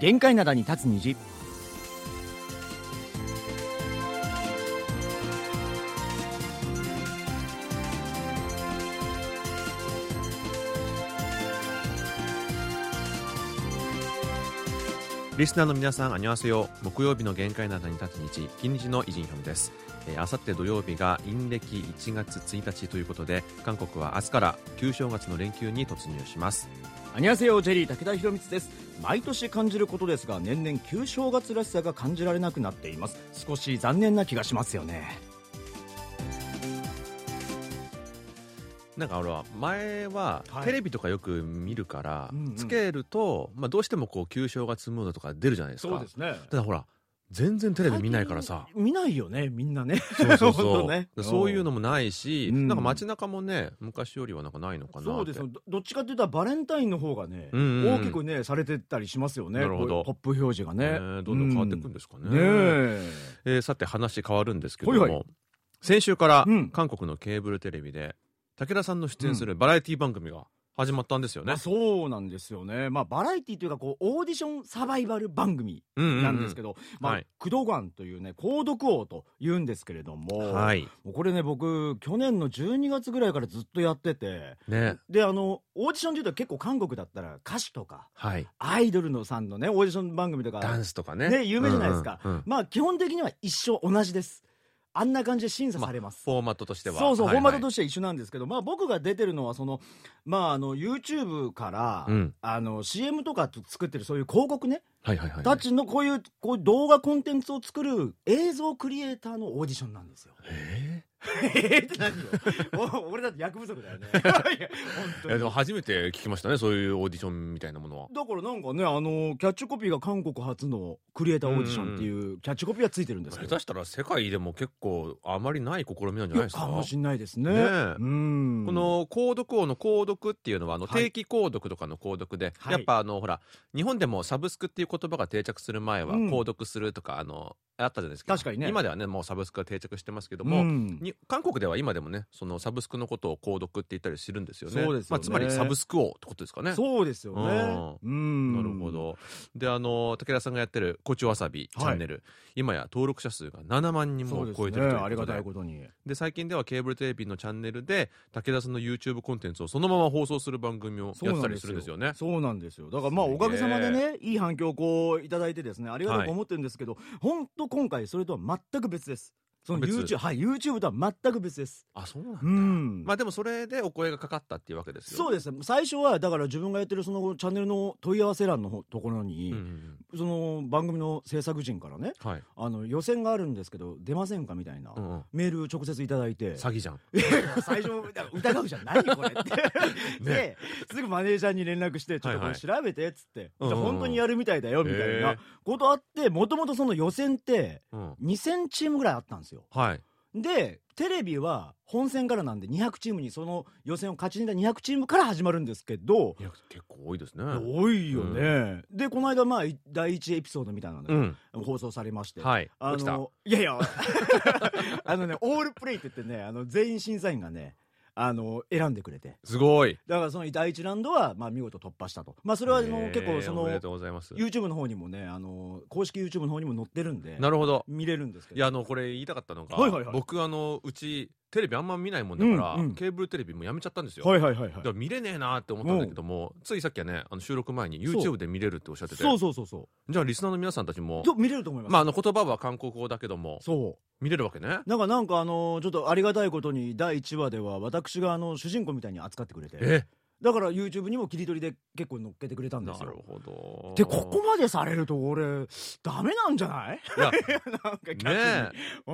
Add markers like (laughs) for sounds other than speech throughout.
限界灘に立つ虹リスナーの皆さん、あにわせよ。木曜日の限界などに立つ日、金日のイジンヒョンです。えー、あさって土曜日が陰暦1月1日ということで、韓国は明日から旧正月の連休に突入します。アニャセヨジェリー武田博光です.毎年感じることですが年々旧正月らしさが感じられなくなっています。少し残念な気がしますよね。なんか俺は前ははい。テレビとかよく見るから、つけると、まあ、どうしてもこう旧正月ムードとか出るじゃないですか。すね。ただほら全然テレビ見ないからさ。見ないよねみんなね。そうそうそう。(laughs) ね。そういうのもないし、うん。なんか街中もね昔よりはなんかないのかなそうです。よどどっちかって言ったらバレンタインの方がね、うんうんうん。大きくねされてたりしますよね。なるほど。ポップ表示がね。ねどんどん変わっていくんですかね,、うん。ねえ。えーさて話変わるんですけども、はいはい。先週からうん。韓国のケーブルテレビで武田さんの出演するバラエティ番組が始まったんですよね。まあ、。そうなんですよね、まあ、バラエティというかこうオーディションサバイバル番組なんですけど、ど、まあはい。クドガンというね購読王というんですけれども、はい。もうこれね僕去年の12月ぐらいからずっとやっててね。であのオーディションでいうと結構韓国だったら歌手とかはい。アイドルのさんのねオーディション番組とかダンスとかね。ね有名じゃないですか、うんうんうん。まあ基本的には一緒同じですあんな感じで審査されます、フォーマットとしては。そうそう、はいはい。フォーマットとしては一緒なんですけど、まあ、僕が出てるのはその、まあ、あの YouTube から、うん。あの CM とか作ってるそういう広告ね、はいはいはいたちのこういうこういう動画コンテンツを作る映像クリエイターのオーディションなんですよ。ええーって何よ。お俺だって役不足だよね。(laughs) いや本ー当に。いやでも初めて聞きましたねそういうオーディションみたいなものは。だからなんかねあのキャッチコピーが韓国初のクリエイターオーディションっていうキャッチコピーがついてるんですけど。下手したら世界でも結構あまりない試みなんじゃないですか？かもしんないですね。ねえ。うん。この購読王の購読っていうのはあのはい。定期購読とかの購読で、はい。やっぱあのほら日本でもサブスクっていう言葉が定着する前はうん。購読するとかあのあったじゃないですか。確かにね。今ではねもうサブスクが定着してますけども、うん。に韓国では今でもねそのサブスクのことを購読って言ったりするんですよね。そうですよね。まあ、つまりサブスク王ってことですかね。そうですよね。うん。なるほ。ど。であの武田さんがやってる「コチわさび」チャンネル、今や登録者数が7万人も。超えてるというありがことでたいことに。で最近ではケーブルテレビのチャンネルで武田さんの YouTube コンテンツをそのまま放送する番組をやってたりするんですよね。そうなんですよ。だからまあおかげさまでね、いい反響をこういただいてですね、ありがたいと思ってるんですけど、本当今回それとは全く別です。その別。YouTube、はい、YouTube とは全く別です。あそうなんだ、うん。まあでもそれでお声がかかったっていうわけですよ。そうです。ね最初はだから自分がやってるそのチャンネルの問い合わせ欄のほところに、うんうんその番組の制作陣からねうんはい、あの予選があるんですけど出ませんかみたいな、うんうん。メール直接いただいて。詐欺じゃん。最初疑うじゃん。何これって、(laughs) ですぐマネージャーに連絡してちょっとこれ調べてっつって、うんうんじゃあ本当にやるみたいだよみたいなことあってもともとその予選ってうん、2000チームぐらいあったんですよはい。でテレビは本戦からなんで200チームにその予選を勝ち抜いた200チームから始まるんですけど結構多いですね。多いよね、でこの間まあ第一エピソードみたいなのがうん。放送されまして、はい。あ。のいやいや (laughs) あのねオールプレイって言ってねあの全員審査員がねあの選んでくれてすごい。だからその第一ラウンドは、まあ、見事突破したと、まあ、それはあの結構その。YouTube の方にもねあの公式 YouTube の方にも載ってるんでなるほど。見れるんですけどいやあのこれ言いたかったのが、はいはいはい僕あのうちテレビあんま見ないもんだから、うんうん。ケーブルテレビもやめちゃったんですよ。はいはいはいはい。だから見れねえなって思ったんだけども、ついさっきはねあの収録前に YouTube で見れるっておっしゃってて。そうそうそうそう。じゃあリスナーの皆さんたちもと見れると思います、まああの言葉は韓国語だけどもそう。見れるわけね。なんかなんかあのちょっとありがたいことに第1話では私があの主人公みたいに扱ってくれて。え？だから YouTube にも切り取りで結構乗っけてくれたんでなるすよほど。でここまでされると俺ダメなんじゃない？いや。(laughs) なんか逆に。ねう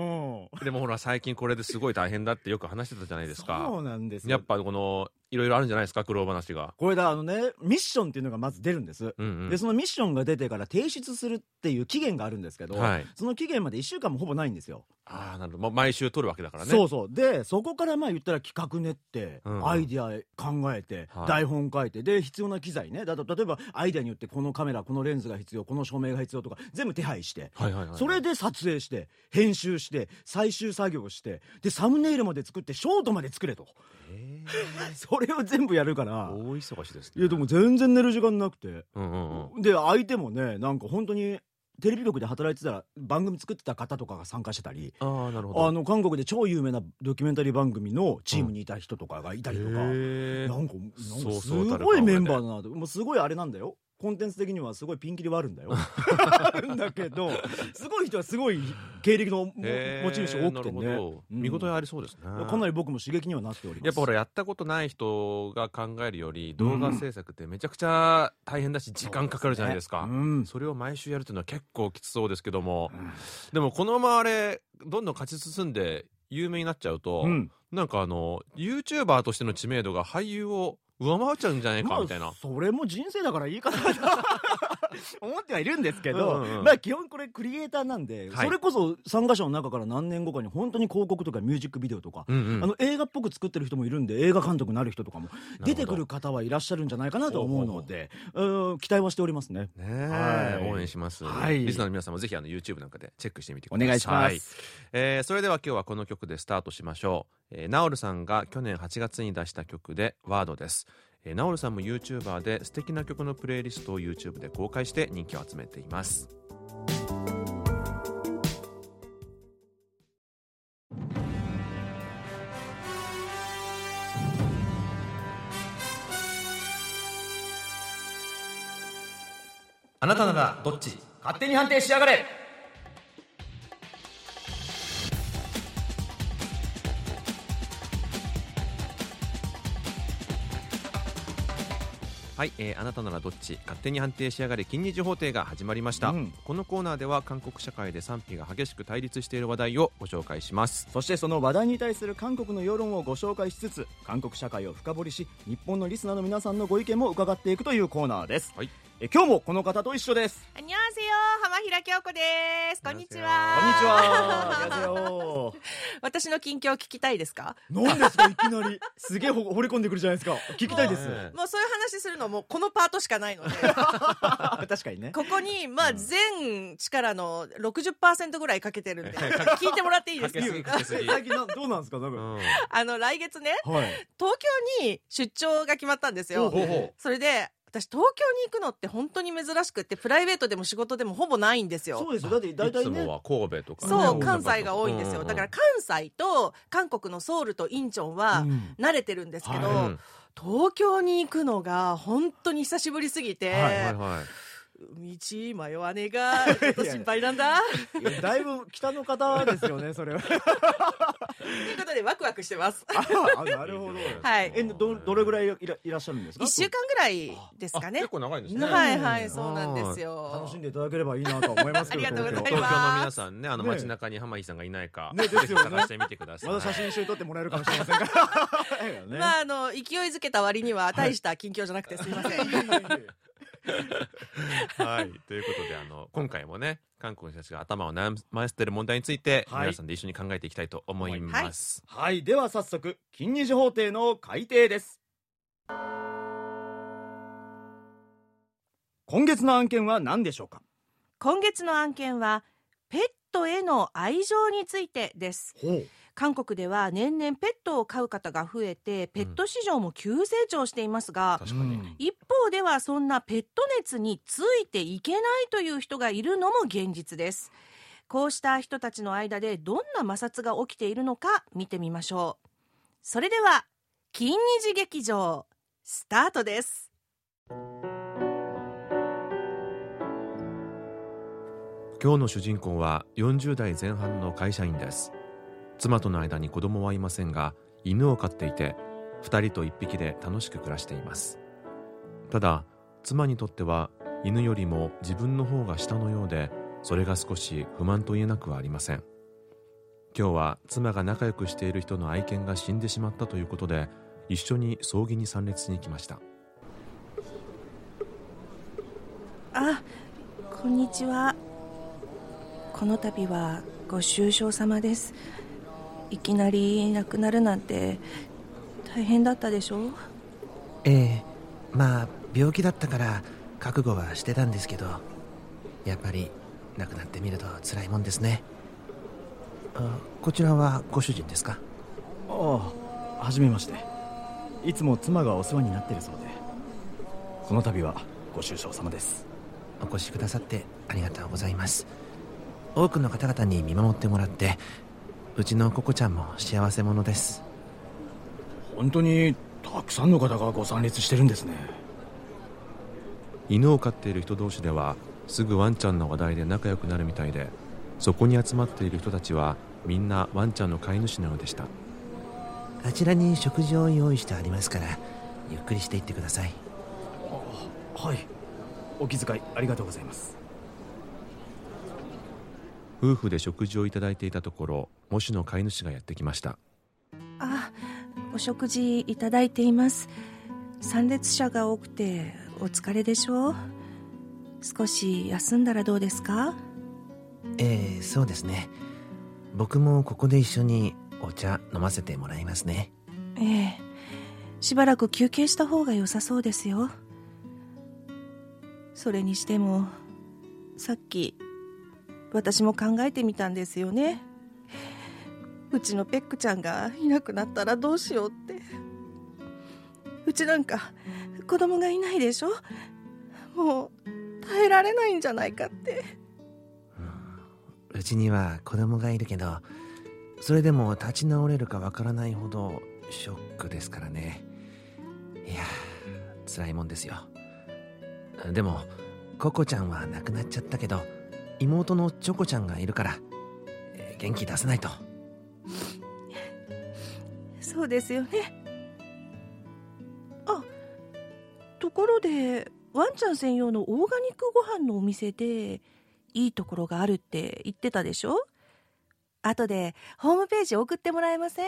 ん。でもほら最近これですごい大変だってよく話してたじゃないですか。そうなんですよ。やっぱこのいろいろあるんじゃないですか苦労話が。これだあのねミッションっていうのがまず出るんです、うんうん。でそのミッションが出てから提出するっていう期限があるんですけど、はい。その期限まで1週間もほぼないんですよ、ああなるほど。ま毎週撮るわけだからね。そうそう。でそこからまあ言ったら企画練って、うん。アイディア考えて、はい。台本書いてで必要な機材ね。だと例えばアイディアによってこのカメラこのレンズが必要この照明が必要とか全部手配してはいはいはいそれで撮影して編集して最終作業してでサムネイルまで作ってショートまで作れと。へそ (laughs) れを全部やるから。大忙しですいやでも全然寝る時間なくて。うんうんうん。で相手もねなんか本当にテレビ局で働いてたら番組作ってた方とかが参加してたりああなるほど。あの韓国で超有名なドキュメンタリー番組のチームにいた人とかがいたりとか、へー。なんかなんかすごいメンバーだなと。もうすごいあれなんだよコンテンツ的にはすごいピンキリはあるんだよ。(laughs) あるんだけどすごい人はすごい経歴の持ち主多くてね。ど。うん。見応えありそうですね。かなり僕も刺激にはなっております。やっぱほらやったことない人が考えるより動画制作ってめちゃくちゃ大変だし時間かかるじゃないですか、うん。それを毎週やるっていうのは結構きつそうですけども、でもこのままあれどんどん勝ち進んで有名になっちゃうと、うん。なんかあの YouTuber としての知名度が俳優を上回っちゃうんじゃないかみたいな、まあ、それも人生だからいいかな。と (laughs) 思ってはいるんですけど、うんうんうん。まあ基本これクリエイターなんで、はい。それこそ参加者の中から何年後かに本当に広告とかミュージックビデオとか、うんうん。あの映画っぽく作ってる人もいるんで映画監督になる人とかもど。出てくる方はいらっしゃるんじゃないかなと思うのでうん期待はしておりますね。ねえ、はい。応援します、はい。リスナーの皆さんもぜひあの YouTube なんかでチェックしてみてくおださい。願いします。えーそれでは今日はこの曲でスタートしましょう、えー、ナオルさんが去年8月に出した曲で「ワードです、えー、ナオルさんも YouTuber で素敵な曲のプレイリストを YouTube で公開して人気を集めています。あなたならどっち？勝手に判定しやがれ！はい、えーあなたならどっち勝手に判定しやがれ金日法廷が始まりました、うん。このコーナーでは韓国社会で賛否が激しく対立している話題をご紹介します。そしてその話題に対する韓国の世論をご紹介しつつ韓国社会を深掘りし日本のリスナーの皆さんのご意見も伺っていくというコーナーです、はいえ今日もこの方と一緒です。こんにちは浜平京子です。こんにちは。私の近況聞きたいですか？何ですか？いきなり。すげえ掘り込んでくるじゃないですか。聞きたいです。もうそういう話するのもこのパートしかないので。(laughs) 確かにね。ここにまあ全力の60%ぐらいかけてるんで聞いてもらっていいです？か最近どうなんですか？多分、うん、あの来月ね、はい、東京に出張が決まったんですよ。それで私東京に行くのって本当に珍しくって、プライベートでも仕事でもほぼないんですよ。そうですよ。だって大体ねいつもは神戸とかね、そう、ね関西が多いんですよ。だから関西と韓国のソウルとインチョンはうん。慣れてるんですけど、はい。うん東京に行くのが本当に久しぶりすぎて、はいはいはい道迷わねえが、(laughs) ちょっと心配なんだ。だいぶ北の方ですよね (laughs) それは。ということでワクワクしてます。あなるほど。はい。えどどれぐらいいらいらっしゃるんですか？一週間ぐらいですかね。あ結。構長いんですね。はいはい、そうなんですよ。楽しんでいただければいいなとは思いますけど (laughs) ありがとうござい東ます。京の皆さんねあのね街中に浜井さんがいないか、ねですよね。ぜひ探してみてください。まだ写真一緒に撮ってもらえるかもしれませんからね。まあ、あの、勢いづけた割には大した近況じゃなくてすいません。はい、(laughs) ということであの今回もね韓国の人たちが頭を悩ませている問題について、はい。皆さんで一緒に考えていきたいと思います、はい。では早速金日法廷の改定です。今月の案件は何でしょうか？今月の案件は、ペットへの愛情についてです。ほう韓国では年々ペットを飼う方が増えて、ペット市場も急成長していますが、確かに、一方ではそんなペット熱についていけないという人がいるのも現実です。こうした人たちの間でどんな摩擦が起きているのか見てみましょう。それでは、金日劇場、スタートです。今日の主人公は40代前半の会社員です妻との間に子供はいませんが犬を飼っていて2人と1匹で楽しく暮らしていますただ妻にとっては犬よりも自分の方が下のようでそれが少し不満と言えなくはありません今日は妻が仲良くしている人の愛犬が死んでしまったということで一緒に葬儀に参列に行きましたあ、こんにちは。この度はご愁傷様です。いきなり亡くなるなんて大変だったでしょ？うええまあ病気だったから覚悟はしてたんですけどやっぱり亡くなってみると辛いもんですね。あこちらはご主人ですか？ああはじめまして。いつも妻がお世話になってるそうで。この度はご愁傷様です。お越しくださってありがとうございます。多くの方々に見守ってもらってうちのココちゃんも幸せ者です。本当にたくさんの方がご参列してるんですね。犬を飼っている人同士ではすぐワンちゃんの話題で仲良くなるみたいでそこに集まっている人たちはみんなワンちゃんの飼い主のようでした。あちらに食事を用意してありますからゆっくりしていってください。はい。お気遣いありがとうございます。夫婦で食事をいただいていたところ模試の飼い主がやってきました。あお食事いただいています。参列者が多くてお疲れでしょう。少し休んだらどうですか？ええそうですね。僕もここで一緒にお茶飲ませてもらいますね。ええ。しばらく休憩した方が良さそうですよ。それにしてもさっき私も考えてみたんですよねうちのペックちゃんがいなくなったらどうしようって。うちなんか子供がいないでしょ？もう耐えられないんじゃないかって。うちには子供がいるけどそれでも立ち直れるかわからないほどショックですからね。いや辛いもんですよ。でもココちゃんは亡くなっちゃったけど妹のチョコちゃんがいるから元気出さないと。そうですよね。あところでワンちゃん専用のオーガニックご飯のお店でいいところがあるって言ってたでしょ？後でホームページ送ってもらえません？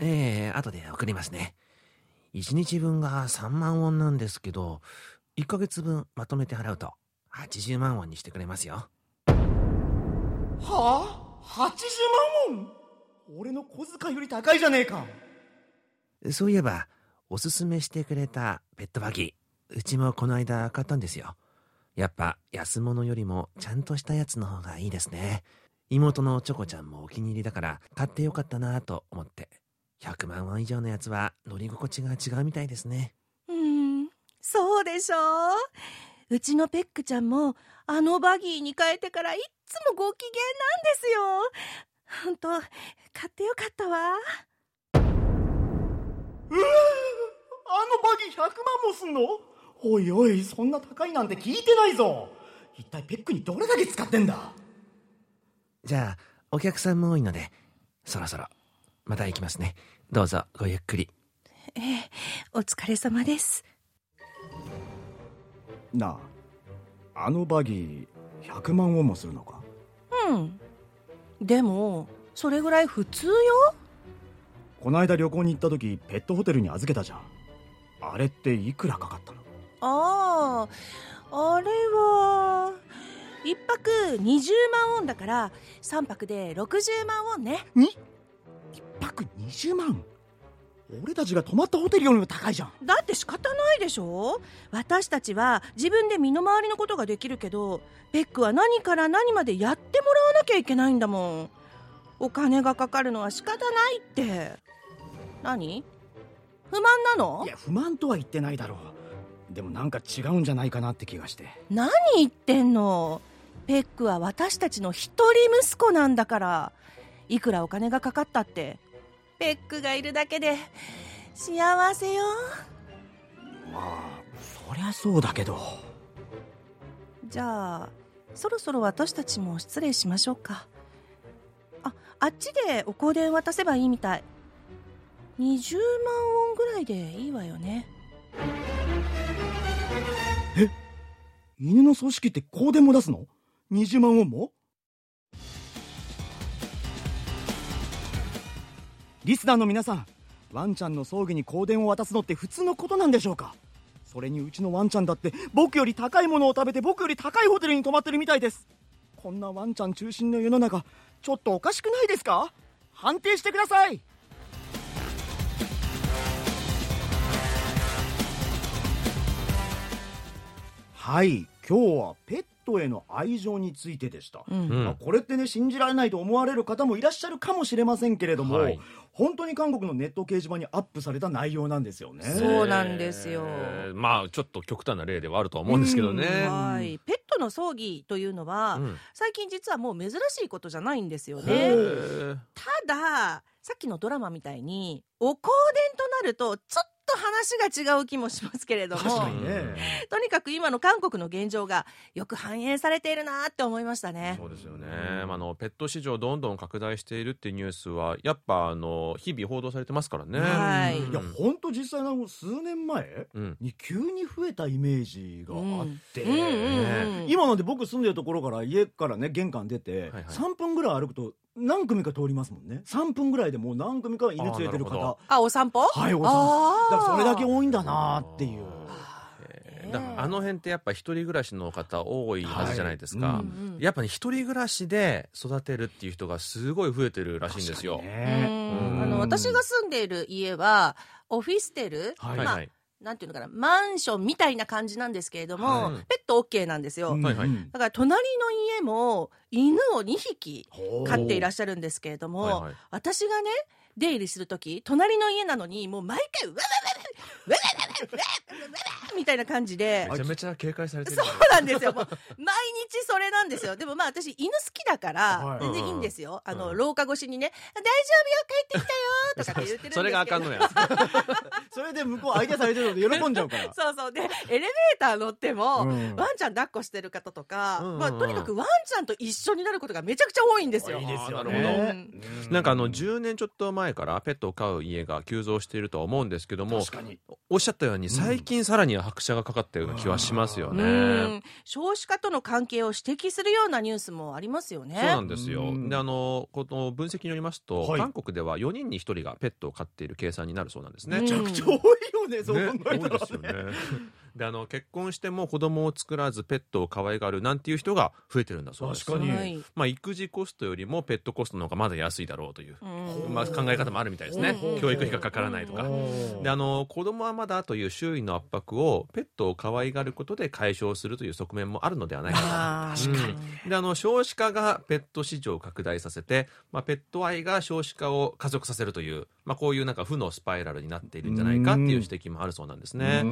ええ後で送りますね。1日分が3万ウォンなんですけど1ヶ月分まとめて払うと80万ウォンにしてくれますよ。はあ？80万ウォン？俺の小遣いより高いじゃねえか。そういえばおすすめしてくれたペットバギーうちもこの間買ったんですよ。やっぱ安物よりもちゃんとしたやつの方がいいですね。妹のチョコちゃんもお気に入りだから買ってよかったなと思って100万ウォン以上のやつは乗り心地が違うみたいですね。うんそうでしょう。うちのペックちゃんもあのバギーに変えてからいっつもご機嫌なんですよ本当買ってよかったわ。うわあのバギー100万もすんの？おいおいそんな高いなんて聞いてないぞ。一体ペックにどれだけ使ってんだ？じゃあお客さんも多いのでそろそろまた行きますね。どうぞごゆっくり。ええお疲れ様です。なああのバギー100万ウォンもするのか？うんでもそれぐらい普通よ？こないだ旅行に行った時ペットホテルに預けたじゃん。あれっていくらかかったの？あああれは1泊20万ウォンだから3泊で60万ウォンね。に一泊20万？俺たちが泊まったホテルよりも高いじゃん。だって仕方ないでしょ？私たちは自分で身の回りのことができるけどペックは何から何までやってもらわなきゃいけないんだもん。お金がかかるのは仕方ないって。何？不満なの？いや不満とは言ってないだろう。でもなんか違うんじゃないかなって気がして。何言ってんの？ペックは私たちの一人息子なんだから。いくらお金がかかったってペックがいるだけで幸せよ。まあそりゃそうだけど。じゃあそろそろ私たちも失礼しましょうか。ああっちでお香典渡せばいいみたい。20万ウォンぐらいでいいわよね。犬の葬式って香典も出すの？20万ウォンも？リスナーの皆さんワンちゃんの葬儀に香典を渡すのって普通のことなんでしょうか？それにうちのワンちゃんだって僕より高いものを食べて僕より高いホテルに泊まってるみたいです。こんなワンちゃん中心の世の中ちょっとおかしくないですか？判定してください！はい今日はペットへの愛情についてでした、うん。うん。まあこれってね信じられないと思われる方もいらっしゃるかもしれませんけれども、はい。本当に韓国のネット掲示板にアップされた内容なんですよね。そうなんですよ。えーまあちょっと極端な例ではあるとは思うんですけどね。はい、ペットの葬儀というのは、うん。最近実はもう珍しいことじゃないんですよへね。えー。たださっきのドラマみたいにお香典となるとちょっと話が違う気もしますけれども確かにね。とにかく今の韓国の現状がよく反映されているなって思いましたね。そうですよね、まあ、あのペット市場どんどん拡大しているっていうニュースはやっぱあの日々報道されてますからね。はい。いや本当実際の数年前うん。に急に増えたイメージがあって、今なんで僕住んでるところから家からね玄関出て、はいはい。3分ぐらい歩くと何組か通りますもんね。3分ぐらいでもう何組か犬連れてる方。あお散歩？はいお散歩。あー。だからそれだけ多いんだなっていう。えー。だからあの辺ってやっぱ一人暮らしの方多いはずじゃないですか、はいうんうん。やっぱり一人暮らしで育てるっていう人がすごい増えてるらしいんですよ。うねん。あの私が住んでいる家はオフィステル、はいまあはい。はいなんていうのかなマンションみたいな感じなんですけれども、はい。ペット OK なんですよ、だから隣の家も犬を2匹飼っていらっしゃるんですけれども、はいはい。私がね出入りする時隣の家なのにもう毎回ウェウェウェウ (laughs) みたいな感じでめちゃめちゃ警戒されてるそうなんですよ。毎日それなんですよ。でもまあ私犬好きだからはい全然いいんですよ。あのうん廊下越しにね、大丈夫よ帰ってきたよとかって言ってるんですけど。それがあかんのや。それで向こう相手されてるので喜んじゃうから (laughs) そうそう。で、エレベーター乗っても、うんワンちゃん抱っこしてる方とか、まあとにかくワンちゃんと一緒になることがめちゃくちゃ多いんですよ。いいですよなるねほなんかあの10年ちょっと前からペットを飼う家が急増しているとは思うんですけども確かにおっしゃったように最近さらに拍車がかかったような気はしますようね。ん少子化との関係を指摘するようなニュースもありますよね。そうなんですようんであのこの分析によりますと、はい韓国では4人に1人がペットを飼っている計算になるそうなんですね。うんめちゃくちゃ多いよねそう考えたらですよね。であの結婚しても子供を作らずペットを可愛がるなんていう人が増えてるんだそうです。確かに。はい。まあ育児コストよりもペットコストの方がまだ安いだろうという、うん。まあ、考え方もあるみたいですね。うん。うん。教育費がかからないとか。であの子供はまだという周囲の圧迫をペットを可愛がることで解消するという側面もあるのではないかあー確かに。であの少子化がペット市場を拡大させて、まあ、ペット愛が少子化を加速させるという、まあ、こういうなんか負のスパイラルになっているんじゃないかっていう指摘もあるそうなんですね。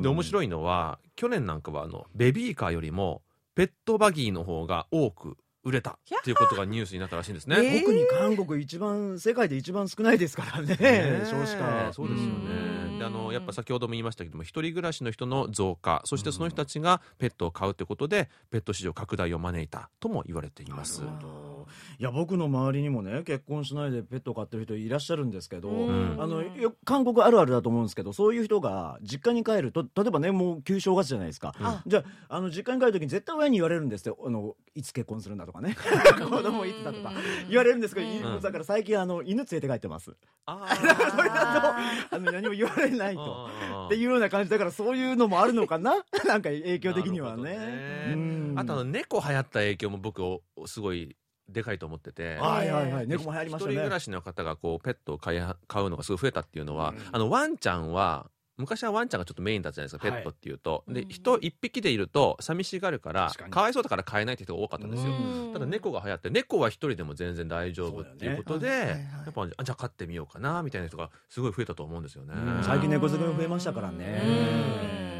で面白いのは去年なんかはあのベビーカーよりもペットバギーの方が多く売れたっていうことがニュースになったらしいんですね。えー。特に韓国一番世界で一番少ないですからね。ね少子化。そうですようん。ねであのやっぱ先ほども言いましたけども一人暮らしの人の増加そしてその人たちがペットを飼うということでペット市場拡大を招いたとも言われています。なるほどいや僕の周りにもね結婚しないでペットを飼ってる人いらっしゃるんですけど、うん。あのよ韓国あるあるだと思うんですけどそういう人が実家に帰ると例えばねもう旧正月じゃないですか、あ。じゃああの実家に帰る時に絶対親に言われるんですって。あのいつ結婚するんだとかね。(laughs) 子供いつだとか。言われるんですけど、うん。だから最近あの犬連れて帰ってます。あそれだとあの何も言われないと。っていうような感じ。だからそういうのもあるのかな？(laughs) なんか影響的にはね。ね。うん。あとあの猫流行った影響も僕おすごいでかいと思ってて。はいはいはい。猫も流行りましたね。一人暮らしの方がこうペットを飼い飼うのがすごい増えたっていうのは、うん。あのワンちゃんは昔はワンちゃんがちょっとメインだったじゃないですか、はい。ペットっていうと。うん。で人一匹でいると寂しがるから確かわいそうだから飼えないって人が多かったんですよ、うん。ただ猫が流行って猫は一人でも全然大丈夫っていうことで、ね。はいはいはい。やっぱあじゃあ飼ってみようかなみたいな人がすごい増えたと思うんですよね、うん。最近猫好きも増えましたからね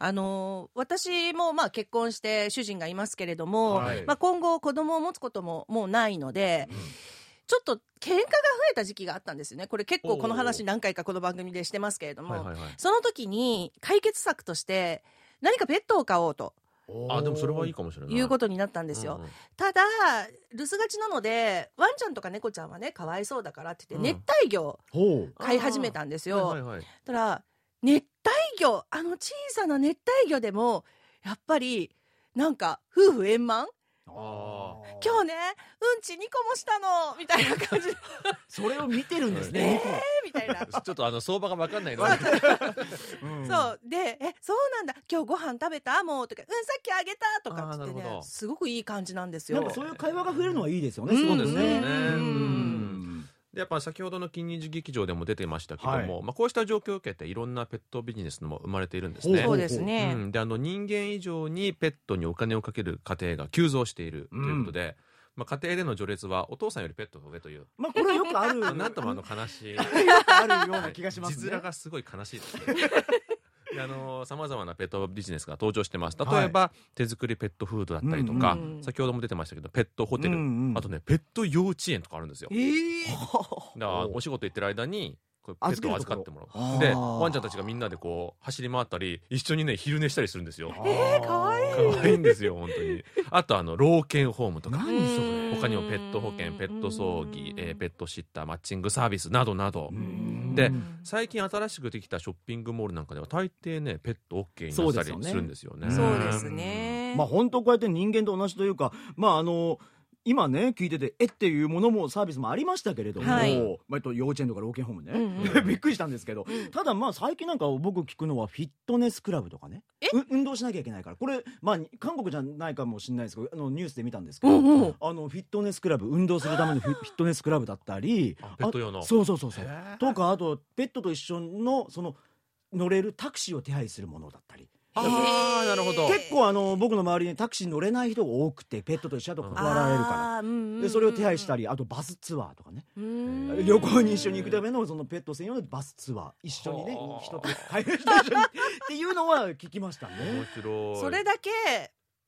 あの私もまあ結婚して主人がいますけれども、はい。まあ、今後子供を持つことももうないので、ちょっと喧嘩が増えた時期があったんですよね。これ結構この話何回かこの番組でしてますけれども、はいはいはい。その時に解決策として何かペットを飼おうとあでもそれはいいかもしれない。いうことになったんですよ、うんうん。ただ留守がちなのでワンちゃんとか猫ちゃんはねかわいそうだからって言ってうん。熱帯魚飼い始めたんですよ、はいはいはい。たら熱帯魚あの小さな熱帯魚でもやっぱりなんか夫婦円満？あ今日ねうんち2個もしたの！みたいな感じで (laughs) それを見てるんですえねーみたいな。ちょっとあの相場が分かんないのそう。ん。そう。で「えそうなんだ。今日ご飯食べた？もう」とか「うんさっきあげた」とかって言ってね。すごくいい感じなんですよ。なんかそういう会話が増えるのはいいですよねうん。そうですよね。うん。でやっぱ先ほどの金日劇場でも出てましたけども、はい。まあ、こうした状況を受けていろんなペットビジネスも生まれているんですね。そうですね、うん、であの人間以上にペットにお金をかける家庭が急増しているということで、まあ、家庭での序列はお父さんよりペットが上というまあこれはよくある。なんともあの悲しい。(laughs) よくあるような気がします字ね面がすごい悲しいですねさまざまなペットビジネスが登場してます。例えば、手作りペットフードだったりとか、うんうん。先ほども出てましたけどペットホテル、うんうん。あとねペット幼稚園とかあるんですよ。えー。だからお仕事行ってる間にこうペットを預かってもらう。でワンちゃんたちがみんなでこう走り回ったり一緒にね昼寝したりするんですよ。えー。かわい。い可愛いんですよ本当に。あとあの老犬ホームとか。何それ。うん他にもペット保険ペット葬儀、えーペットシッターマッチングサービスなどなど。うん。で最近新しくできたショッピングモールなんかでは大抵ねペット OK になったりするんですよね。そうですね。まあ本当こうやって人間と同じというかまああの今ね聞いててえっ？ていうものもサービスもありましたけれども、はい。まあえっと幼稚園とか老犬ホームね、うんう (laughs) びっくりしたんですけど、ただまあ最近なんか僕聞くのはフィットネスクラブとかね運動しなきゃいけないから。これまあ韓国じゃないかもしれないですけどあのニュースで見たんですけど、うんうんあのフィットネスクラブ運動するためのフィ (laughs) フィットネスクラブだったりあペット用の。あそうそうそうそう。とかあとペットと一緒のその乗れるタクシーを手配するものだったりああなるほど。結構あの僕の周りにタクシー乗れない人が多くてペットと一緒だと断られるから。うんうんうん。でそれを手配したりあとバスツアーとかね。うん旅行に一緒に行くためのそのペット専用のバスツアー一緒にねはあ人と飼い主と一緒にっていうのは聞きましたね。面白い。それだけ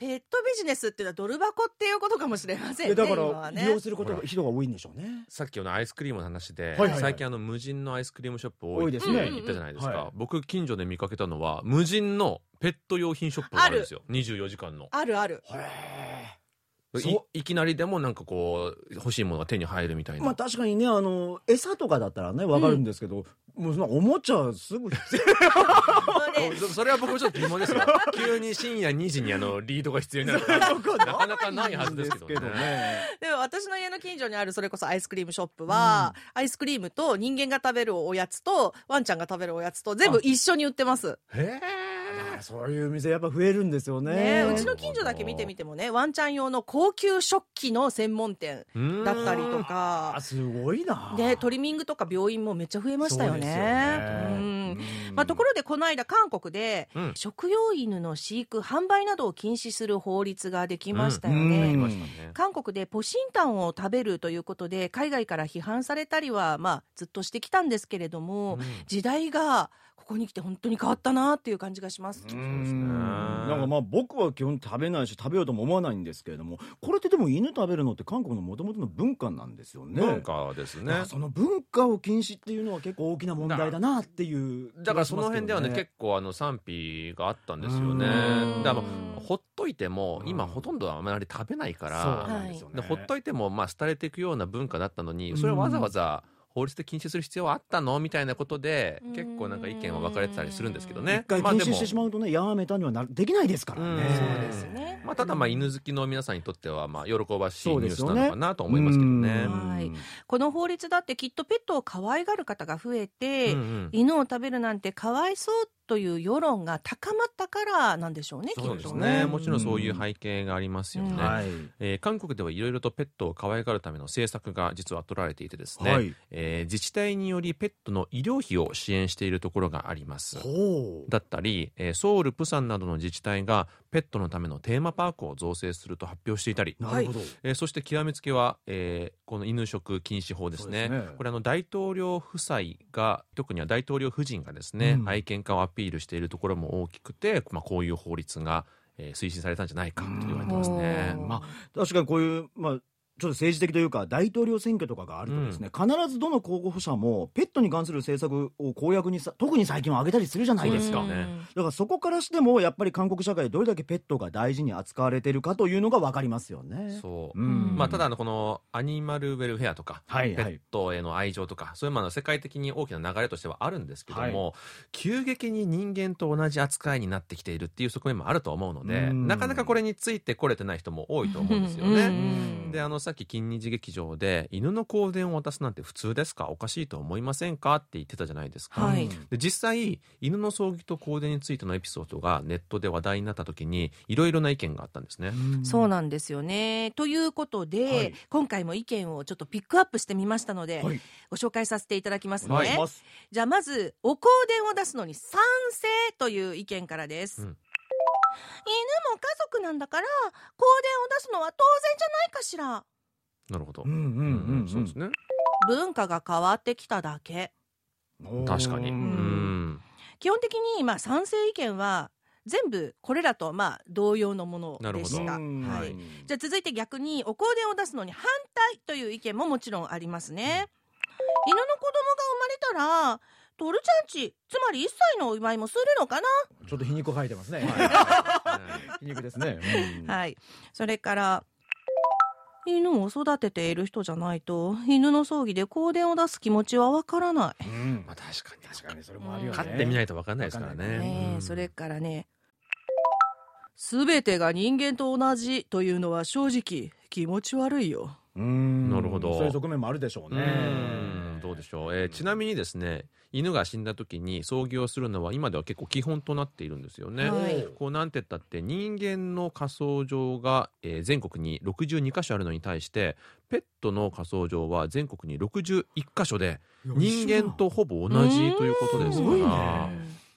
ペットビジネスっていうのはドル箱っていうことかもしれませんねでだから利用することが人が多いんでしょうね。さっきのアイスクリームの話で、はいはい。はい最近あの無人のアイスクリームショップ多い多いですね。って言ったじゃないですか、はい。僕近所で見かけたのは無人のペット用品ショップがあるんですよ。24時間の。あるある。いそいきなりでもなんかこう欲しいものが手に入るみたいな、まあ確かにねあの餌とかだったらねわかるんですけど、もうそのおもちゃすぐ。そ (laughs) それは僕もちょっと疑問ですよ。(laughs) 急に深夜2時にあのリードが必要になるなかなかないはずですけどね。でも私の家の近所にあるそれこそアイスクリームショップは、アイスクリームと人間が食べるおやつとワンちゃんが食べるおやつと全部一緒に売ってます。へだからそういう店やっぱ増えるんですよね。ね、うちの近所だけ見てみてもねワンちゃん用の高級食器の専門店えだったりとあかすごいな。でトリミングとか病院もめっちゃ増えましたよね。ね。うん。うん。まあ、ところでこの間韓国でうん。食用犬の飼育販売などを禁止する法律ができましたようん。ね。ありましたね。韓国でポシンタンを食べるということで海外から批判されたりは、まあ、ずっとしてきたんですけれども、うん。時代がここに来て本当に変わったなっていう感じがします。うですね。んなんかまあ僕は基本食べないし食べようとも思わないんですけれどもこれってでも犬食べるのって韓国のもともとの文化なんですよね。文化ですね。その文化を禁止っていうのは結構大きな問題だなっていうだからその辺ではね結構あの賛否があったんですよね。うん。だからほっといても今うんほとんどあまり食べないからでほっといてもまあ廃れていくような文化だったのにそれをわざわざ法律で禁止する必要はあったの？みたいなことでうん結構なんか意見は分かれてたりするんですけど一ね回まあでも禁止してしまうとねやめたにはなできないですからね。うん。そうですね。まあただまあ犬好きの皆さんにとってはまあ喜ばしいニュースそうですよねなのかなと思いますけどね。うん。はい。この法律だってきっとペットを可愛がる方が増えて、うんうん。犬を食べるなんてかわいそうという世論が高まったからなんでしょうねそうですきっとね。ねもちろんそういう背景がありますよね、うん。はい。えー韓国ではいろいろとペットを可愛がるための政策が実は取られていてですね、はい。えー自治体によりペットの医療費を支援しているところがあります。ほう。だったり、えーソウル、プサンなどの自治体がペットのためのテーマパークを造成すると発表していたり、なるほど、えーそして極めつけは、えーこの犬食禁止法ですね。ね。これあの大統領夫妻が特には大統領夫人がですね、うん。愛犬家をアピールしているところも大きくて、まあ、こういう法律が、えー推進されたんじゃないかと言われてますね。うんまあ確かにこういうまあちょっと政治的というか大統領選挙とかがあるとですね、必ずどの候補者もペットに関する政策を公約にさ特に最近は挙げたりするじゃないですか。ねだからそこからしてもやっぱり韓国社会でどれだけペットが大事に扱われているかというのが分かりますよね。そう。うん。まあ、ただあのこのアニマルウェルフェアとか、はいはい。ペットへの愛情とかそういうものは世界的に大きな流れとしてはあるんですけども、急激に人間と同じ扱いになってきているっていう側面もあると思うので、うん。なかなかこれについてこれてない人も多いと思うんですよね。うん。であのさっき金日劇場で犬の香典を渡すなんて普通ですか？おかしいと思いませんか？って言ってたじゃないですか。はいで実際犬の葬儀と香典についてのエピソードがネットで話題になった時にいろいろな意見があったんですね。そうなんですよね。ということで、はい今回も意見をちょっとピックアップしてみましたので、はいご紹介させていただきますね。お願いします。じゃあまず、お香典を出すのに賛成という意見からです。うん犬も家族なんだから、香典を出すのは当然じゃないかしら。なるほど、うんうんうんうん。そうですね。文化が変わってきただけ。確かに。ううん。ん基本的にまあ賛成意見は全部これらとまあ同様のものでした。うんはい、じゃあ続いて逆にお香典を出すのに反対という意見ももちろんありますね。犬の子供が生まれたらトルちゃんちつまり1歳のお祝いもするのかちょっと皮肉書いてますね。はい。(laughs) 皮肉ですね。うん。な、はい、それから犬を育てている人じゃないと犬の葬儀で香典を出す気持ちはわからない。うん。まあ確かに。確かに。それもあるよね。勝ってみないと分かんないですからわかんね。うん。それからね。全てが人間と同じというのは正直気持ち悪いよ。うん。なるほど。そういう側面もあるでしょううね。んどうでしょう、えーちなみにですね犬が死んだ時に葬儀をするのは今では結構基本となっているんですよね、はい。こうなんて言ったって人間の火葬場が、えー全国に62箇所あるのに対してペットの火葬場は全国に61箇所で人間とほぼ同じということですから、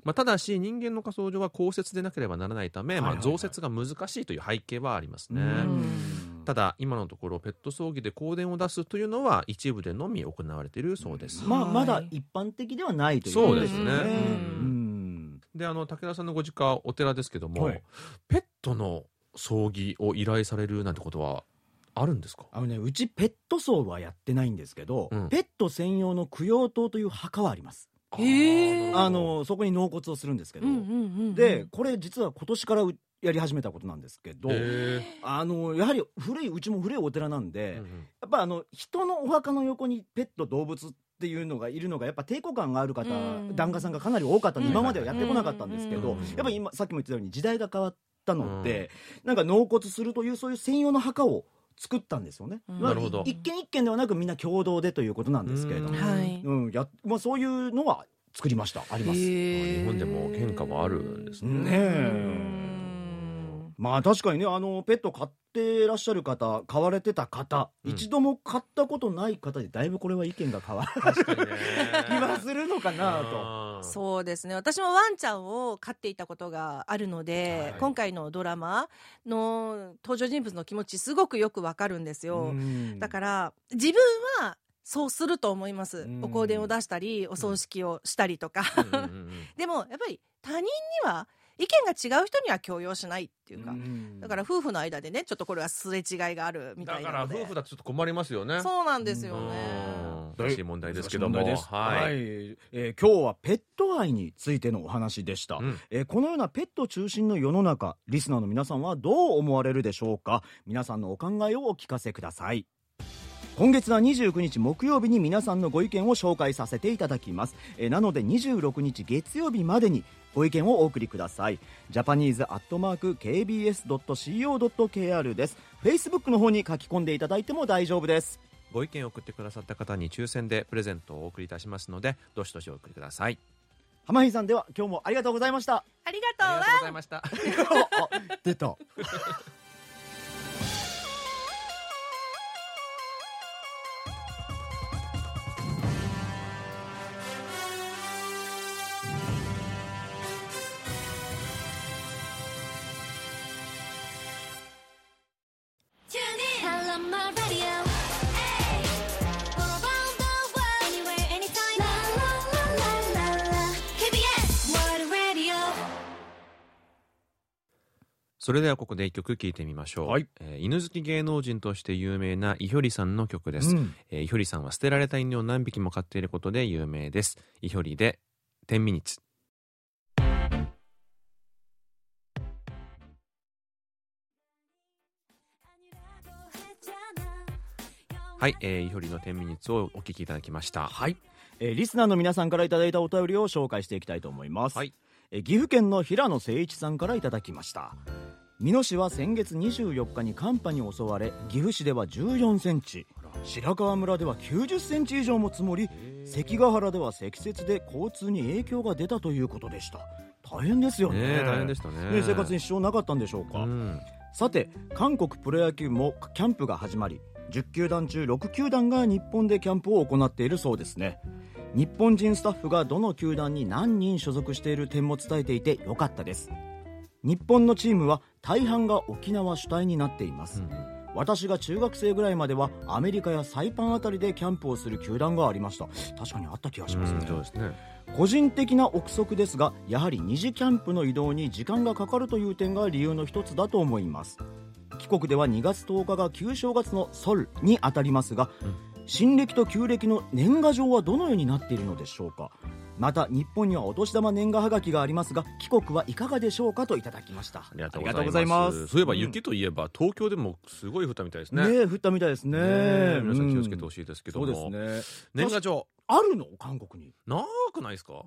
まあ、ただし人間の火葬場は公設でなければならないため、まあ、はいはい。はい増設が難しいという背景はありますね。うんただ今のところペット葬儀で香典を出すというのは一部でのみ行われているそうです。まあ、はい。まだ一般的ではないというそうですね。ことうんうん。であの武田さんのご実家お寺ですけども、はい。ペットの葬儀を依頼されるなんてことはあるんですか？あのねうちペット葬はやってないんですけど、うん。ペット専用の供養塔という墓はあります。あのそこに納骨をするんですけど、うんうんうんうん。でこれ実は今年からうやり始めたことなんですけど、へあのやはり古いうちも古いお寺なんーで、うんうん。やっぱあの人のお墓の横にペット動物っていうのがいるのがやっぱ抵抗感がある方、うん。檀家さんがかなり多かったんで、うん。今まではやってこなかったんですけど、うんやっぱり今さっきも言ってたように時代が変わったので、なんか納骨するというそういう専用の墓を作ったんですよね。うん。ほど。一軒一軒ではなくみんな共同でということなんですけれども、うん。はい。うん。やまあ、そういうのは作りました。あります。日本でも献花はあるんですね。ねえまあ確かにねあのペット飼ってらっしゃる方飼われてた方、うん。一度も飼ったことない方でだいぶこれは意見が変わる (laughs) 気はするのかなと。そうですね。私もワンちゃんを飼っていたことがあるので、はい。今回のドラマの登場人物の気持ちすごくよくわかるんですよ、うん。だから自分はそうすると思います、うん。お香典を出したりお葬式をしたりとか、(laughs) でもやっぱり他人には意見が違う人には強要しないっていうか、うん。だから夫婦の間でねちょっとこれはすれ違いがあるみただからいなので。夫婦だとちょっと困りますよね。そうなんですよね、うん。難しい問題ですけども。はい。はい。えー今日はペット愛についてのお話でした、うん。えーこのようなペット中心の世の中リスナーの皆さんはどう思われるでしょうか？皆さんのお考えをお聞かせください。今月は29日木曜日に皆さんのご意見を紹介させていただきます、えーなので26日月曜日までにご意見をお送りください。ジャパニーズアットマーク KBS.CO.KR です。Facebook の方に書き込んでいただいても大丈夫です。ご意見を送ってくださった方に抽選でプレゼントをお送りいたしますので、どしどしお送りください。浜井さんでは今日もありがとうございました。ありがとうございました。(laughs) あ出たそれではここで一曲聴いてみましょう、はい。えー犬好き芸能人として有名なイヒョリさんの曲です、うん。えーイヒョリさんは捨てられた犬を何匹も飼っていることで有名です。イヒョリで10ミニッツはい、えー、イヒョリの10ミニッツをお聴きいただきました。はい、えーリスナーの皆さんからいただいたお便りを紹介していきたいと思います、はい。えー岐阜県の平野誠一さんからいただきました。美濃市は先月24日に寒波に襲われ岐阜市では14センチ。白川村では90センチ以上も積もり関ヶ原では積雪で交通に影響が出たということでした。大変ですよね。ねえ大変でしたね。ね生活に支障なかったんでしょうか、うん。さて韓国プロ野球もキャンプが始まり10球団中6球団が日本でキャンプを行っているそうですね。日本人スタッフがどの球団に何人所属している点も伝えていてよかったです。日本のチームは大半が沖縄主体になっています、私が中学生ぐらいまではアメリカやサイパンあたりでキャンプをする球団がありました。確かにあった気がしますね、うんそうですね。個人的な憶測ですがやはり二次キャンプの移動に時間がかかるという点が理由の一つだと思います帰国では2月10日が旧正月のソルにあたりますが、新暦と旧暦の年賀状はどのようになっているのでしょうか。また日本にはお年玉年賀はがきがありますが帰国はいかがでしょうかといただきました。あありがとうございます。そういえば雪といえば東京でもすごい降ったみたいですね。ねえ降ったみたいですね。ねえ皆さん気をつけてほししいですけどそうも、ですね。年賀状。あるの？韓国に。なくないですか？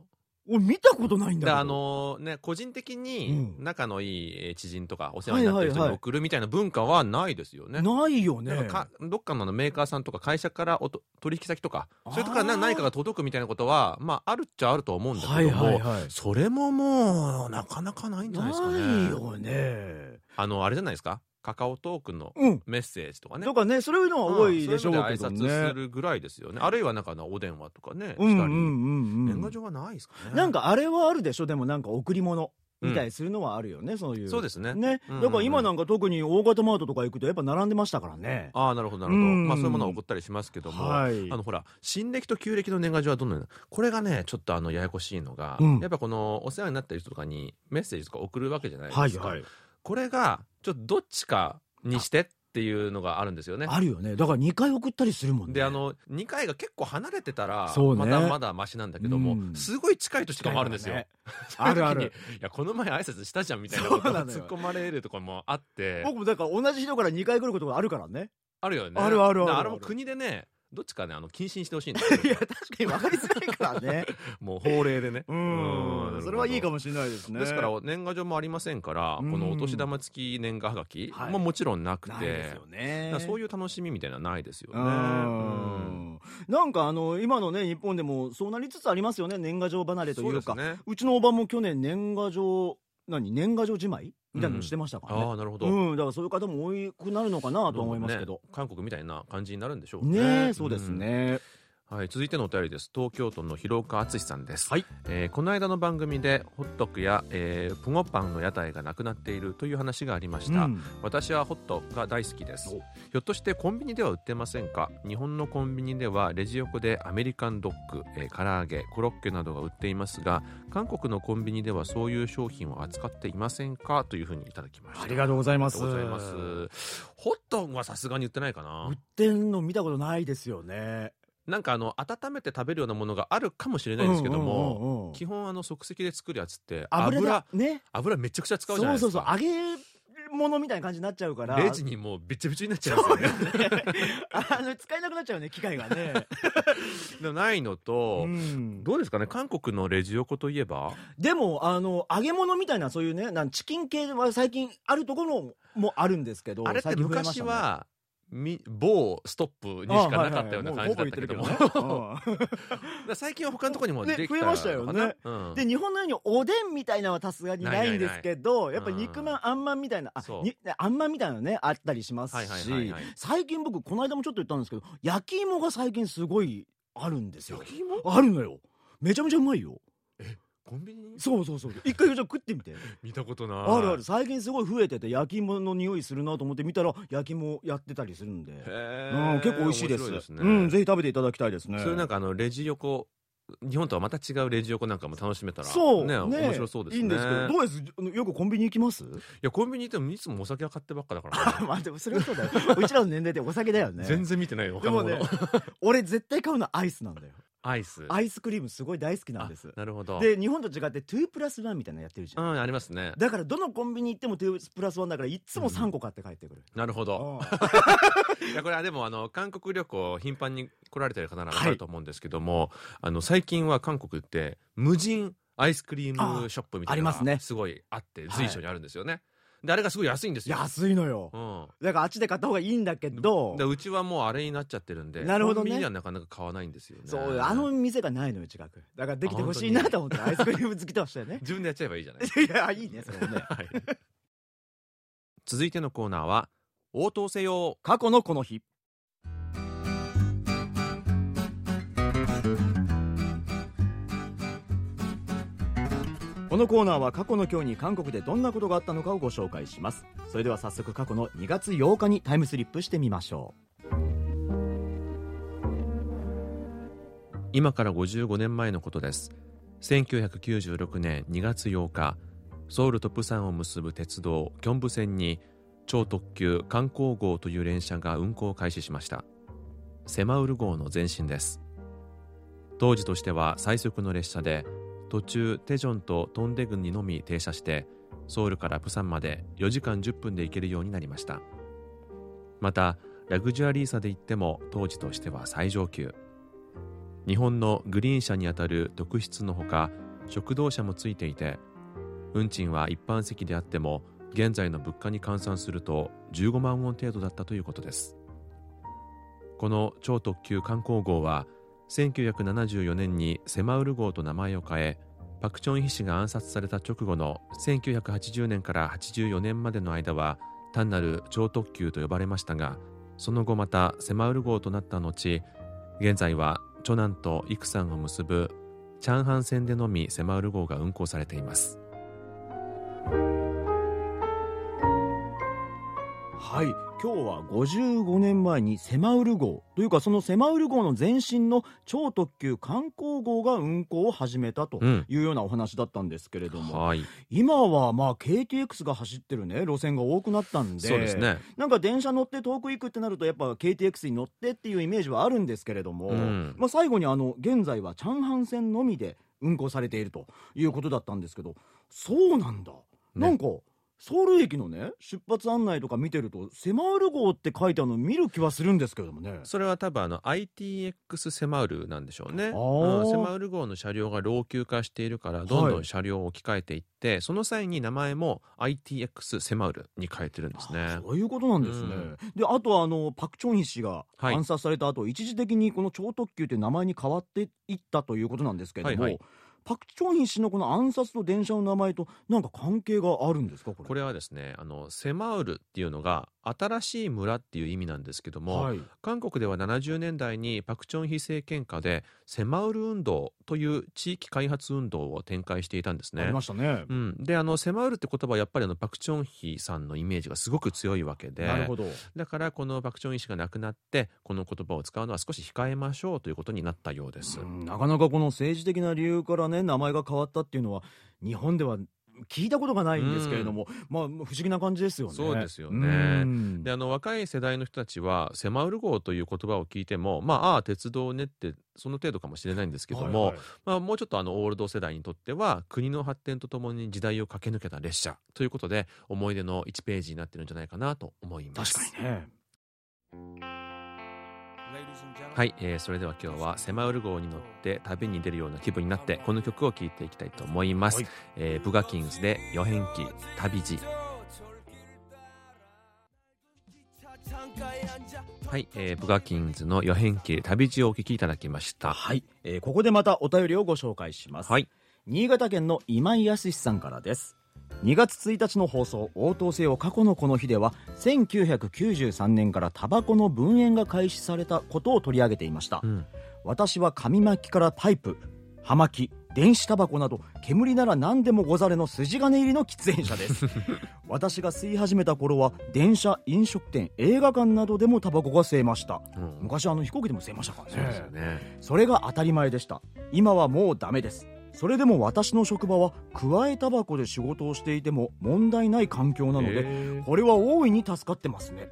俺見たことないんだあのね個人的にうん。仲のいいえー知人とかお世話になってる人に送るみたいな文化はないですよね。ないよね。かかどっかのメーカーさんとか会社からおと取引先とかそういうとか何かが届くみたいなことはまああるっちゃあると思うんだけども、はいはいはい。それももうなかなかないんじゃないですかね。ないよね。あのあれじゃないですか？カカオトークのうん。メッセージとかね。とかねそういうのは多いでしょうけどんそういうので挨ね拶するぐらいですよね。あるいはなんかお電話とかね、うんうんしたり、うん。うん年賀状はないですかね。なんかあれはあるでしょ？でもなんか贈り物みたいするのはあるよね、そういう。そうですね。ね、うんうんうん。だから今なんか特に大型マートとか行くとやっぱ並んでましたからね。ああなるほどなるほど、うん。まあそういうものを送ったりしますけども、はい。あのほら新暦と旧暦の年賀状はどんなの？これがねちょっとあのややこしいのが、うん。やっぱこのお世話になってる人とかにメッセージとか送るわけじゃないですか、はいはいこれがちょっとどっちかにしてっていうのがあるんですよね。あるよね。だから2回送ったりするもんね。であの2回が結構離れてたらそうね。まだまだマシなんだけども、うん。すごい近い年とかもあるんですよ、ね。(laughs) あるある。いやこの前挨拶したじゃんみたいなこと突っ込まれるとかもあって。僕もだから同じ人から2回来ることがあるからね。あるよね。あるあるあるあれも国でねどっちかねあの禁止にしてほしいんですよいや確かに分かりづらいからね。(laughs) もう法令でね。ううんんそれはいいかもしれないですね。ですから年賀状もありませんから、うん。このお年玉付き年賀はがきはい。ももちろんなくて、ないですよね。だからそういう楽しみみたいなのはないですよね。なんかあの今のね日本でもそうなりつつありますよね。年賀状離れというか。うちのおばも去年年賀状何年賀状じまい？みたいなのしてましたからね、ああなるほど。うん。だからそういう方も多くなるのかなと思いますけど。ね。韓国みたいな感じになるんでしょうね。ねえそうですね、うんはい、続いてのお便りです。東京都の広岡敦さんです。はい。えーこの間の番組でホットクや、えープゴパンの屋台がなくなっているという話がありました。うん。私はホットが大好きです。ひょっとしてコンビニでは売ってませんか？日本のコンビニではレジ横でアメリカンドッグ、えー唐揚げコロッケなどが売っていますが韓国のコンビニではそういう商品を扱っていませんか？というふうにいただきました。ありがとうございます。ありがとうございます。ホットはさすがに売ってないかな。売ってんの見たことないですよねなんかあの温めて食べるようなものがあるかもしれないですけども、うんうんうんうん。基本あの即席で作るやつって油油がね。油めちゃくちゃ使うじゃないそうですか。そうそう揚げ物みたいな感じになっちゃうから。レジにもうべちゃべちゃになっちゃうんですよね。(laughs) あの使えなくなっちゃうね機械がね、(laughs) でないのと、うん。どうですかね韓国のレジ横といえば？でもあの揚げ物みたいなそういうねなんチキン系は最近あるところもあるんですけどあれって昔はみ某ストップにしかなかったような感じだったけど。もね。(laughs) 最近は他のところにもねできた増えましたよね。うん。で日本のようにおでんみたいなのはさすがにないんですけどやっぱ肉まんあんまんみたいなあにあんまんみたいなのねあったりしますし最近僕この間もちょっと言ったんですけど焼き芋が最近すごいあるんですよ。焼き芋？あるのよ。めちゃめちゃうまいよコンビニに？そうそうそう。一回じゃあ食ってみて。(laughs) 見たことない。あるある。最近すごい増えてて焼き芋の匂いするなと思って見たら焼き芋やってたりするんで、へうん、ー結構美味しいです。面白ね。うん、ぜひ食べていただきたいですね。それなんかあのレジ横日本とはまた違うレジ横なんかも楽しめたらそう。ね面白そうですね。いいんですけどどうです？よくコンビニ行きます？いやコンビニ行ってもいつもお酒は買ってばっかだから、ね、(laughs) まあでもそれはそうだよ。うちらの年齢でお酒だよね。全然見てないよでもね俺絶対買うのはアイスなんだよアイス。アイスクリームすごい大好きなんです。あなるほど。で日本と違って2プラス1みたいなのやってるじゃん、うんありますね。だからどのコンビニ行っても2プラス1だからいつも3個買って帰ってくる、なるほど。あ (laughs) いやこれはでもあの韓国旅行頻繁に来られてる方なら分かると思うんですけども、あの最近は韓国って無人アイスクリームショップみたいなのあありますね。がすごいあって随所にあるんですよね、であれがすごい安いんですよ。安いのよ。うん。だからあっちで買った方がいいんだけど。でうちはもうあれになっちゃってるんでなるほどね。コンビニではなかなか買わないんですよね。そうあの店がないのよ近く。だからできてほしいなと思ってアイスクリーム好きとしたよね。自分でやっちゃえばいいじゃない。(laughs) いやいいねそれもね。はい。続いてのコーナーは応答せよ。過去のこの日このコーナーは過去の今日に韓国でどんなことがあったのかをご紹介します。それでは早速過去の2月8日にタイムスリップしてみましょう。今から55年前のことです。1996年2月8日ソウルとプサンを結ぶ鉄道キョンブ線に超特急観光号という電車が運行を開始しました。セマウル号の前身です。当時としては最速の列車で途中テジョンとトンデ郡にのみ停車してソウルからプサンまで4時間10分で行けるようになりました。またラグジュアリーさで言っても当時としては最上級。日本のグリーン車にあたる特室のほか食堂車もついていて運賃は一般席であっても現在の物価に換算すると15万ウォン程度だったということです。この超特急観光号は1974年にセマウル号と名前を変えパク・チョンヒ氏が暗殺された直後の1980年から84年までの間は単なる超特急と呼ばれましたがその後またセマウル号となった後現在は長男とイクさんを結ぶチャンハン線でのみセマウル号が運行されています。はい。今日は55年前にセマウル号というかそのセマウル号の前身の超特急観光号が運行を始めたとうん。いうようなお話だったんですけれども、はい。今はまあ KTX が走ってるね路線が多くなったんでそうですね。なんか電車乗って遠く行くってなるとやっぱ KTX に乗ってっていうイメージはあるんですけれども、うん。まあ、最後にあの現在はチャンハン線のみで運行されているということだったんですけどそうなんだ、なんかソウル駅のね出発案内とか見てると「セマウル号」って書いてあるの見る気はするんですけれどもね。それは多分あの ITX セマウルなんでしょうね、ー。うんセマウル号の車両が老朽化しているからどんどん車両を置き換えていって、その際に名前も ITX セマウルに変えてるんですね。そういうことなんですね。うん。であとあのパク・チョンヒ氏がはい。暗殺された後、一時的にこの超特急という名前に変わっていったということなんですけれども、はいはいパク・チョンヒ氏のこの暗殺と電車の名前となんか関係があるんですかこれ。これはですねあのセマウルっていうのが新しい村っていう意味なんですけども、はい、韓国では70年代にパク・チョンヒ政権下でセマウル運動という地域開発運動を展開していたんですね。ありましたね。うん、であのセマウルって言葉はやっぱりあのパク・チョンヒさんのイメージがすごく強いわけでなるほど。だからこのパク・チョンヒ氏が亡くなってこの言葉を使うのは少し控えましょうということになったようです、うん。なかなかこの政治的な理由からね名前が変わったっていうのは日本では聞いたことがないんですけれども、まあ不思議な感じですよね。そうですよね。うん。であの若い世代の人たちはセマウル号という言葉を聞いてもまあああ鉄道ねってその程度かもしれないんですけども、はいはい。まあ、もうちょっとあのオールド世代にとっては国の発展とともに時代を駆け抜けた列車ということで思い出の1ページになってるんじゃないかなと思います。確かにね。はい、えーそれでは今日はセマウル号に乗って旅に出るような気分になってこの曲を聴いていきたいと思います、はい。えーブガキングズで「予変記旅路」はい、えーブガキングズの「予変記旅路」をお聴きいただきました。はい、えーここでまたお便りをご紹介します。はい。新潟県の今井康さんからです2月1日の放送応答せよ過去のこの日では1993年からタバコの分煙が開始されたことを取り上げていました、うん。私は紙巻きからパイプ葉巻電子タバコなど煙なら何でもござれの筋金入りの喫煙者です。(laughs) 私が吸い始めた頃は電車飲食店映画館などでもタバコが吸えました。うん。昔あの飛行機でも吸えましたからね。ね。それが当たり前でした。今はもうダメですそれでも私の職場はくわえタバコで仕事をしていても問題ない環境なのでこれは大いに助かってますね。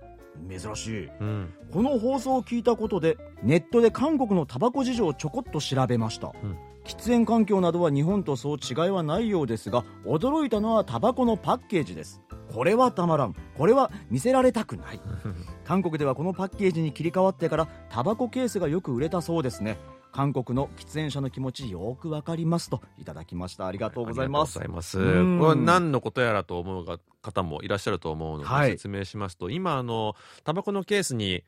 珍しい。うん。この放送を聞いたことでネットで韓国のタバコ事情をちょこっと調べました、うん。喫煙環境などは日本とそう違いはないようですが驚いたのはタバコのパッケージです。これはたまらん。これは見せられたくない。韓国ではこのパッケージに切り替わってからタバコケースがよく売れたそうですね韓国の喫煙者の気持ちよくわかりますといただきました。ありがとうございます。いこれは何のことやらと思うが方もいらっしゃると思うので、はい。説明しますと、今あのタバコのケースに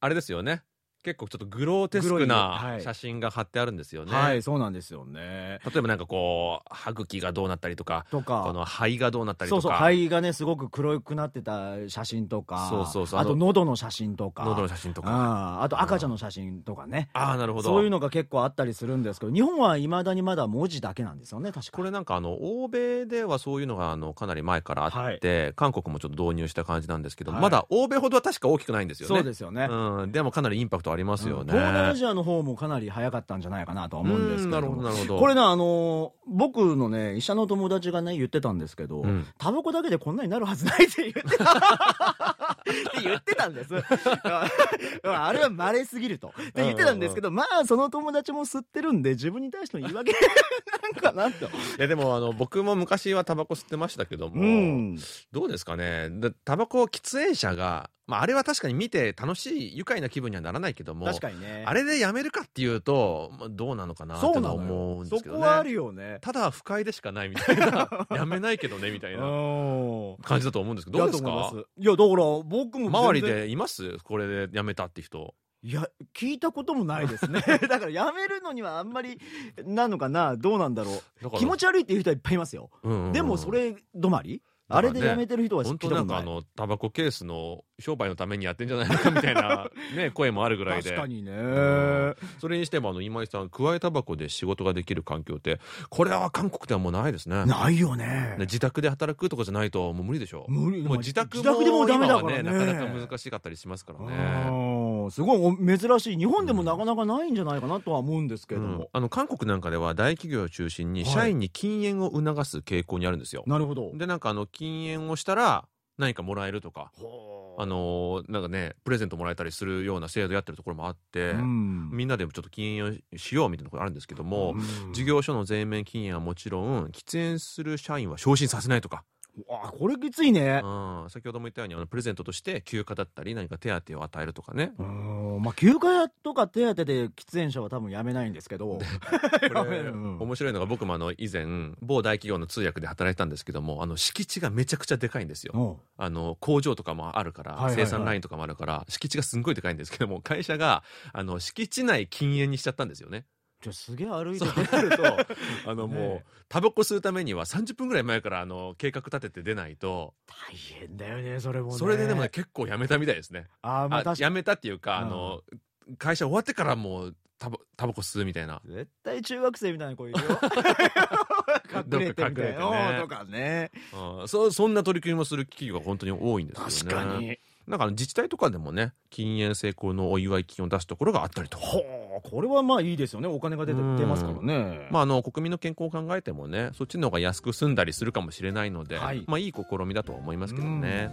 あれですよね。結構ちょっとグローテスクなはい。写真が貼ってあるんですよね、はいそうなんですよね。例えばなんかこう歯茎がどうなったりとかとか。この肺がどうなったりとか。そうそう肺がねすごく黒くなってた写真とか。そうそうそう。あと喉の写真とか。喉の写真とか。ああと赤ちゃんの写真とかね。ああなるほど。そういうのが結構あったりするんですけど日本はいまだにまだ文字だけなんですよね確か。これなんかあの欧米ではそういうのがあのかなり前からあって、韓国もちょっと導入した感じなんですけど、はい。まだ欧米ほどは確か大きくないんですよね。そうですよね、うん、でもかなりインパクトありますよね、東南アジアの方もかなり早かったんじゃないかなとは思うんですけどこれねあのー僕のね医者の友達がね言ってたんですけど、うん。タバコだけでこんなになるはずないって言ってたって (laughs) 言ってたんです。あれは稀すぎると。って言ってたんですけど、まあその友達も吸ってるんで自分に対しての言い訳 (laughs) なんかなと。いやでもあの僕も昔はタバコ吸ってましたけども、うん。どうですかね。でタバコ喫煙者が、まあ、あれは確かに見て楽しい愉快な気分にはならないけども確かにね。あれでやめるかっていうと、まあ、どうなのかなってそうのは思うんですけどそこはあるねよね。ただ不快でしかないみたいな。(laughs) やめないけどねみたいな (laughs) うん。感じだと思うんですけどどうですか？いやだから僕も周りでいます？これでやめたって人。いや聞いたこともないですね。(laughs) だからやめるのにはあんまりなのかな？どうなんだろう。気持ち悪いっていう人はいっぱいいますよ、でもそれ止まり？あれでやめてる人は聞本当なんかあのタバコケースの商売のためにやってんじゃないのかみたいな (laughs) ね声もあるぐらいで。確かにね。うん。それにしてもあの今井さんくわえタバコで仕事ができる環境ってこれは韓国ではもうないですね。ないよね。ね自宅で働くとかじゃないともう無理でしょ。無理。もう自宅も自宅でもダメだからね。なかなか難しかったりしますからねうんすごいお珍しい。日本でもなかなかないんじゃないかなとは思うんですけれどうん。も、あの韓国なんかでは大企業を中心にはい。社員に禁煙を促す傾向にあるんですよ、なるほど。でなんかあの禁煙をしたら何かもらえるとかあのーなんかねプレゼントもらえたりするような制度やってるところもあって、うん。みんなでちょっと禁煙をしようみたいなところあるんですけども、うん。事業所の全面禁煙はもちろん喫煙する社員は昇進させないとか、あこれきついね。うん、先ほども言ったようにあのプレゼントとして休暇だったり何か手当を与えるとかね。うん。まあ休暇とか手当で喫煙者は多分やめないんですけど。(laughs) これうん。面白いのが僕もあの以前某大企業の通訳で働いたんですけどもあの敷地がめちゃくちゃでかいんですよ。うん。あの工場とかもあるから、生産ラインとかもあるから敷地がすんごいでかいんですけども会社があの敷地内禁煙にしちゃったんですよね。じゃあすげえ歩いて出ると。あのもう、ねタバコ吸うためには30分ぐらい前からあの計画立てて出ないと。大変だよねそれもね。それででもね結構やめたみたいですね。あまあやめたっていうか、うん。あの会社終わってからもうタバタバコ吸うみたいな。絶対中学生みたいな子いるよ。(laughs) 隠れてみたいな。とかね。うんそそんな取り組みもする企業が本当に多いんですよね。確かになんか自治体とかでもね禁煙成功のお祝い金を出すところがあったりとか。これはまあいいですよねお金が出てうん出ますからねまあ、あの国民の健康を考えてもねそっちの方が安く済んだりするかもしれないので、はいいまあ、いい試みだとは思いますけどね。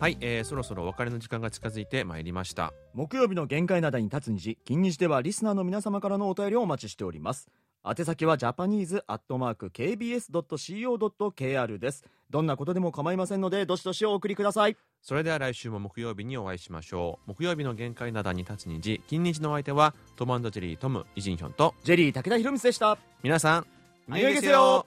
はい、えーそろそろお別れの時間が近づいてまいりました。木曜日の限界灘に立つ日金日ではリスナーの皆様からのお便りをお待ちしております宛先はジャパニーズアットマーク KBS.CO.KR です。どんなことでも構いませんのでどしどしお送りください。それでは来週も木曜日にお会いしましょう。木曜日の限界灘に立つ虹。金日のお相手はトムジェリートムイジンヒョンとジェリー武田博光でした。皆さん良いですよ。